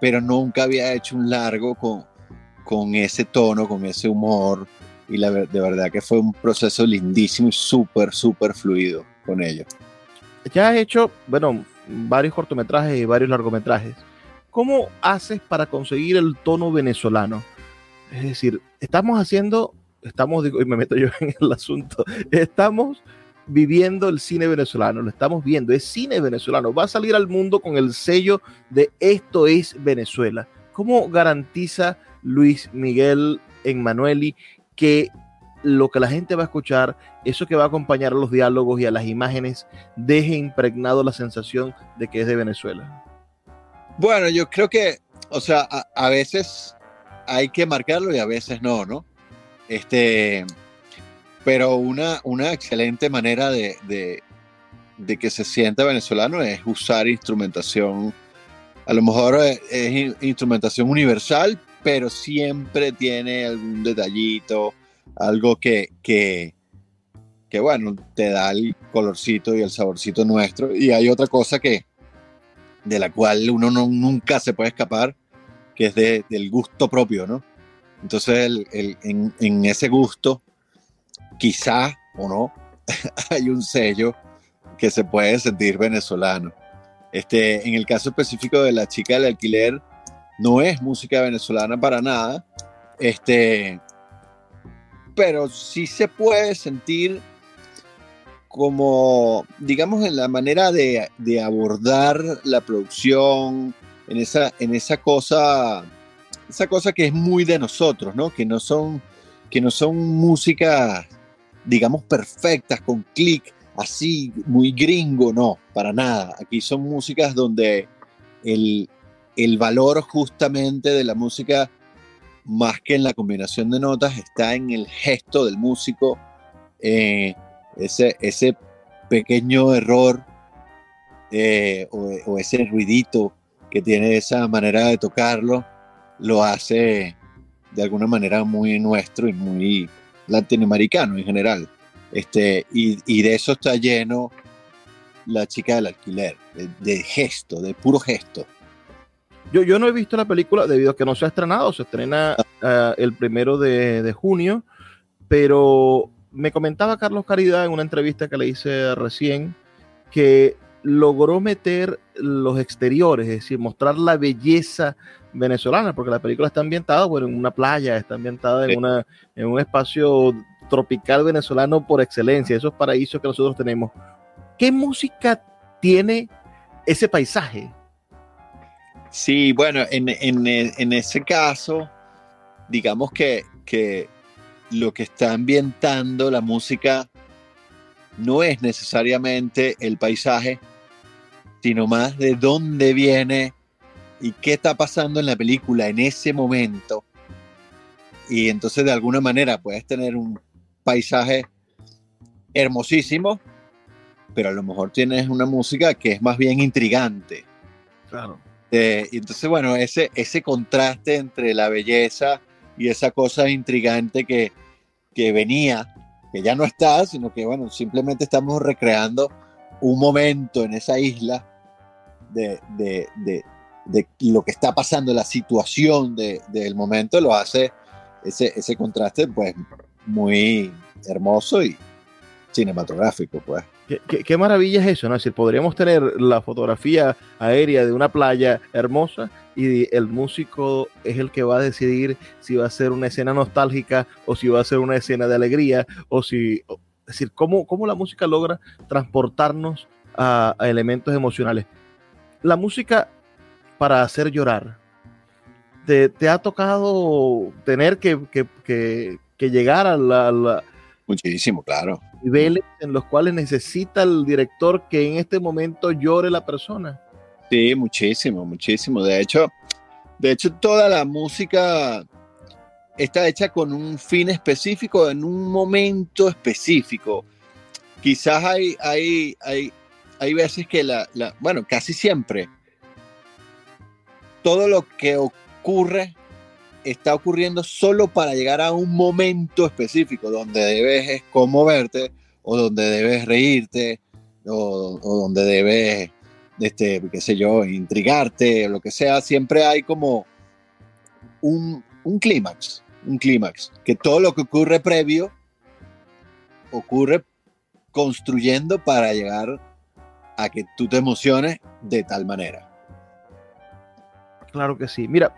pero nunca había hecho un largo con, con ese tono, con ese humor. Y la, de verdad que fue un proceso lindísimo y súper, súper fluido con ellos. Ya has hecho, bueno, varios cortometrajes y varios largometrajes. ¿Cómo haces para conseguir el tono venezolano? Es decir, estamos haciendo estamos, y me meto yo [LAUGHS] en el asunto, estamos viviendo el cine venezolano, lo estamos viendo, es cine venezolano, va a salir al mundo con el sello de esto es Venezuela. ¿Cómo garantiza Luis Miguel Emanueli que lo que la gente va a escuchar, eso que va a acompañar a los diálogos y a las imágenes, deje impregnado la sensación de que es de Venezuela? Bueno, yo creo que, o sea, a, veces hay que marcarlo y a veces no, ¿no? Este, pero una, una excelente manera de, de, que se sienta venezolano es usar instrumentación. A lo mejor es, instrumentación universal, pero siempre tiene algún detallito, algo que, que, que, bueno, te da el colorcito y el saborcito nuestro. Y hay otra cosa que, de la cual uno no, nunca se puede escapar, que es de, del gusto propio, ¿no? Entonces, en, ese gusto, quizá o no, [LAUGHS] hay un sello que se puede sentir venezolano. Este, en el caso específico de la chica del alquiler, no es música venezolana para nada, este, pero sí se puede sentir como, digamos, en la manera de, de abordar la producción, en esa, en esa cosa esa cosa que es muy de nosotros, ¿no? Que no son, que no son músicas, digamos, perfectas, con clic, así, muy gringo, no, para nada. Aquí son músicas donde el, valor justamente de la música, más que en la combinación de notas, está en el gesto del músico, eh, ese, pequeño error eh, o, ese ruidito que tiene esa manera de tocarlo lo hace de alguna manera muy nuestro y muy latinoamericano en general. Este, y, de eso está lleno la chica del alquiler, de, gesto, de puro gesto. Yo, yo no he visto la película debido a que no se ha estrenado, se estrena ah, el primero de, de, junio, pero me comentaba Carlos Caridad en una entrevista que le hice recién que logró meter los exteriores, es decir, mostrar la belleza venezolana, porque la película está ambientada bueno, en una playa, está ambientada en, una, en un espacio tropical venezolano por excelencia, esos paraísos que nosotros tenemos. ¿Qué música tiene ese paisaje? Sí, bueno, en, en, ese caso, digamos que, que lo que está ambientando la música no es necesariamente el paisaje, sino más de dónde viene y qué está pasando en la película en ese momento. Y entonces de alguna manera puedes tener un paisaje hermosísimo, pero a lo mejor tienes una música que es más bien intrigante. Claro. Eh, y entonces, bueno, ese, ese contraste entre la belleza y esa cosa intrigante que, que venía, que ya no está, sino que, bueno, simplemente estamos recreando un momento en esa isla de, de, de, lo que está pasando, la situación del momento, lo hace ese, ese contraste, pues, muy hermoso y cinematográfico, pues. Qué, maravilla es eso, ¿no? Es decir, podríamos tener la fotografía aérea de una playa hermosa y el músico es el que va a decidir si va a ser una escena nostálgica o si va a ser una escena de alegría o si... Es decir, cómo, cómo la música logra transportarnos a, elementos emocionales. La música para hacer llorar. ¿Te, ha tocado tener que, que, llegar a la... Muchísimo, claro niveles en los cuales necesita el director que en este momento llore la persona. Sí, muchísimo, muchísimo. De hecho, de hecho toda la música está hecha con un fin específico, en un momento específico. Quizás hay, hay, hay, hay veces que la, la, bueno, casi siempre, todo lo que ocurre está ocurriendo solo para llegar a un momento específico donde debes conmoverte o donde debes reírte o, donde debes, este, qué sé yo, intrigarte lo que sea. Siempre hay como un, un clímax, un clímax, que todo lo que ocurre previo ocurre construyendo para llegar a que tú te emociones de tal manera. Claro que sí. Mira,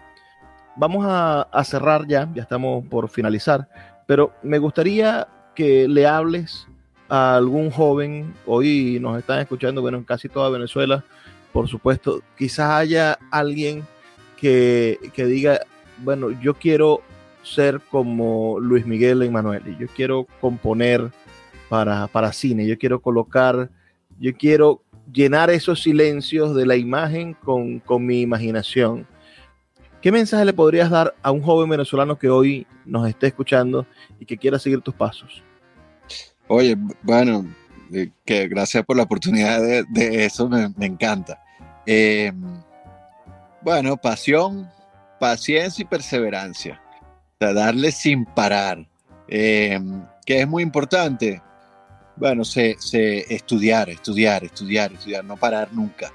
vamos a, cerrar ya, ya estamos por finalizar, pero me gustaría que le hables a algún joven, hoy nos están escuchando, bueno, en casi toda Venezuela, por supuesto, quizás haya alguien que, diga, bueno, yo quiero ser como Luis Miguel Emanuel, y yo quiero componer para, para cine, yo quiero colocar, yo quiero llenar esos silencios de la imagen con, con mi imaginación. ¿Qué mensaje le podrías dar a un joven venezolano que hoy nos esté escuchando y que quiera seguir tus pasos? Oye, bueno, eh, que gracias por la oportunidad de, eso, me, encanta. Em, bueno, pasión, paciencia y perseverancia. O darle sin parar. Em, que es muy importante. Bueno, se, estudiar, estudiar, estudiar, estudiar, no parar nunca.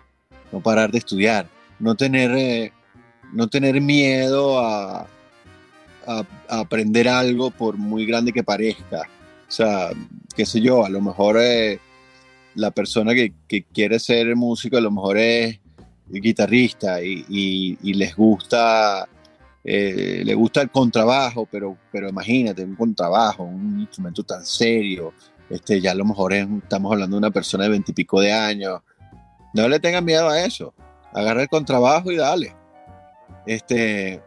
No parar de estudiar. No tener eh, no tener miedo a, aprender algo por muy grande que parezca. O sea, qué sé yo, a lo mejor eh, la persona que, quiere ser músico a lo mejor es guitarrista y, les gusta eh, le gusta el contrabajo, pero, pero imagínate, un contrabajo, un instrumento tan serio, este, ya a lo mejor estamos hablando de una persona de veintipico de años. No le tengan miedo a eso. Agarra el contrabajo y dale este,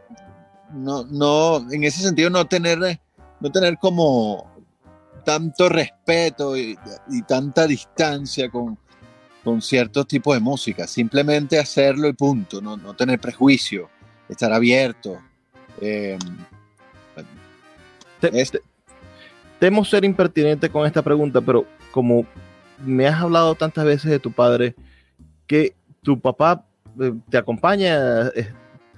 no, no, en ese sentido no tener, no tener como tanto respeto y, tanta distancia con, con ciertos tipos de música, simplemente hacerlo y punto, no, no tener prejuicio, estar abierto. Eh, temo ser impertinente con esta pregunta, pero como me has hablado tantas veces de tu padre, que tu papá eh, te acompaña,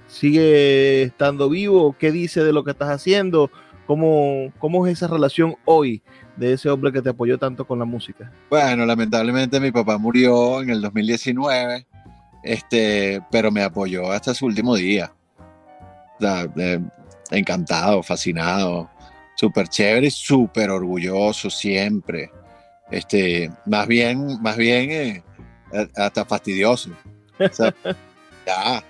sigue estando vivo? ¿Qué dice de lo que estás haciendo? ¿Cómo, ¿Cómo es esa relación hoy de ese hombre que te apoyó tanto con la música? Bueno, lamentablemente mi papá murió en el 2019, este, pero me apoyó hasta su último día. encantado, fascinado, súper chévere y súper orgulloso siempre. Este, más bien, más bien eh, hasta fastidioso. [LAUGHS] ya,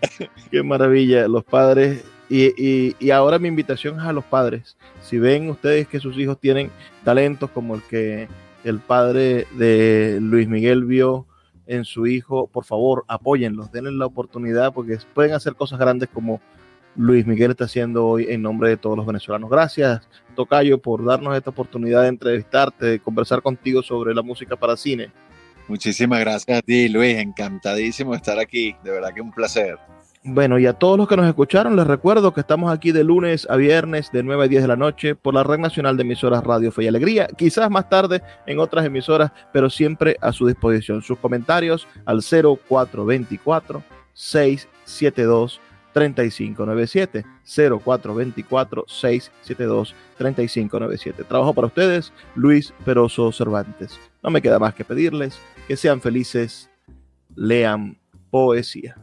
[LAUGHS] qué maravilla. Los padres, y, ahora mi invitación es a los padres. Si ven ustedes que sus hijos tienen talentos como el que el padre de Luis Miguel vio en su hijo, por favor, apóyenlos, denle la oportunidad porque pueden hacer cosas grandes como Luis Miguel está haciendo hoy en nombre de todos los venezolanos. Gracias, Tocayo, por darnos esta oportunidad de entrevistarte, de conversar contigo sobre la música para cine. Muchísimas gracias a ti, Luis. Encantadísimo de estar aquí. De verdad que un placer. Bueno, y a todos los que nos escucharon, les recuerdo que estamos aquí de lunes a viernes de 9 a 10 de la noche por la Red Nacional de Emisoras Radio Fe y Alegría. Quizás más tarde en otras emisoras, pero siempre a su disposición. Sus comentarios al 0424 672 3597 0424 672 3597. Trabajo para ustedes, Luis Peroso Cervantes. No me queda más que pedirles que sean felices, lean poesía.